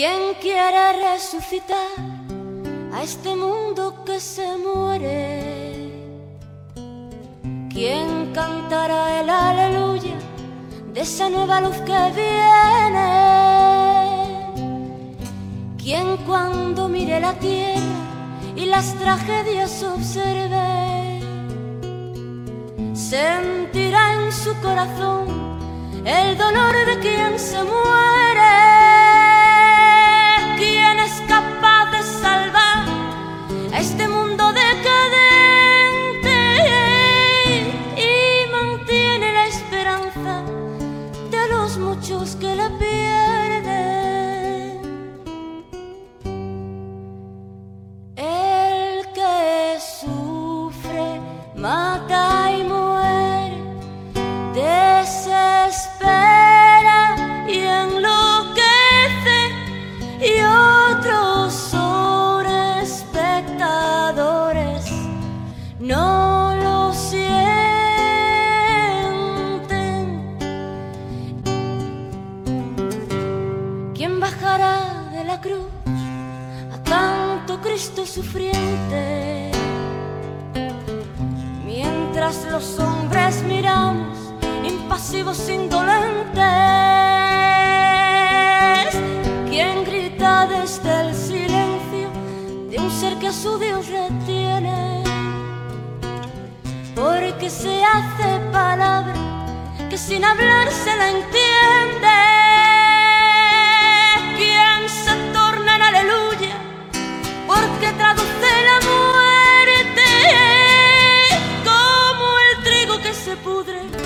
¿Quién quiere resucitar a este mundo que se muere? ¿Quién cantará el aleluya de esa nueva luz que viene? ¿Quién cuando mire la tierra y las tragedias observe, sentirá en su corazón el dolor de quien se muere? Muchos que la bajará de la cruz? a tanto Cristo sufriente. Mientras los hombres miramos, impasivos, indolentes, ¿quién grita desde el silencio de un ser que a su Dios retiene? Porque se hace palabra que sin hablar se la entiende. Se pudre y de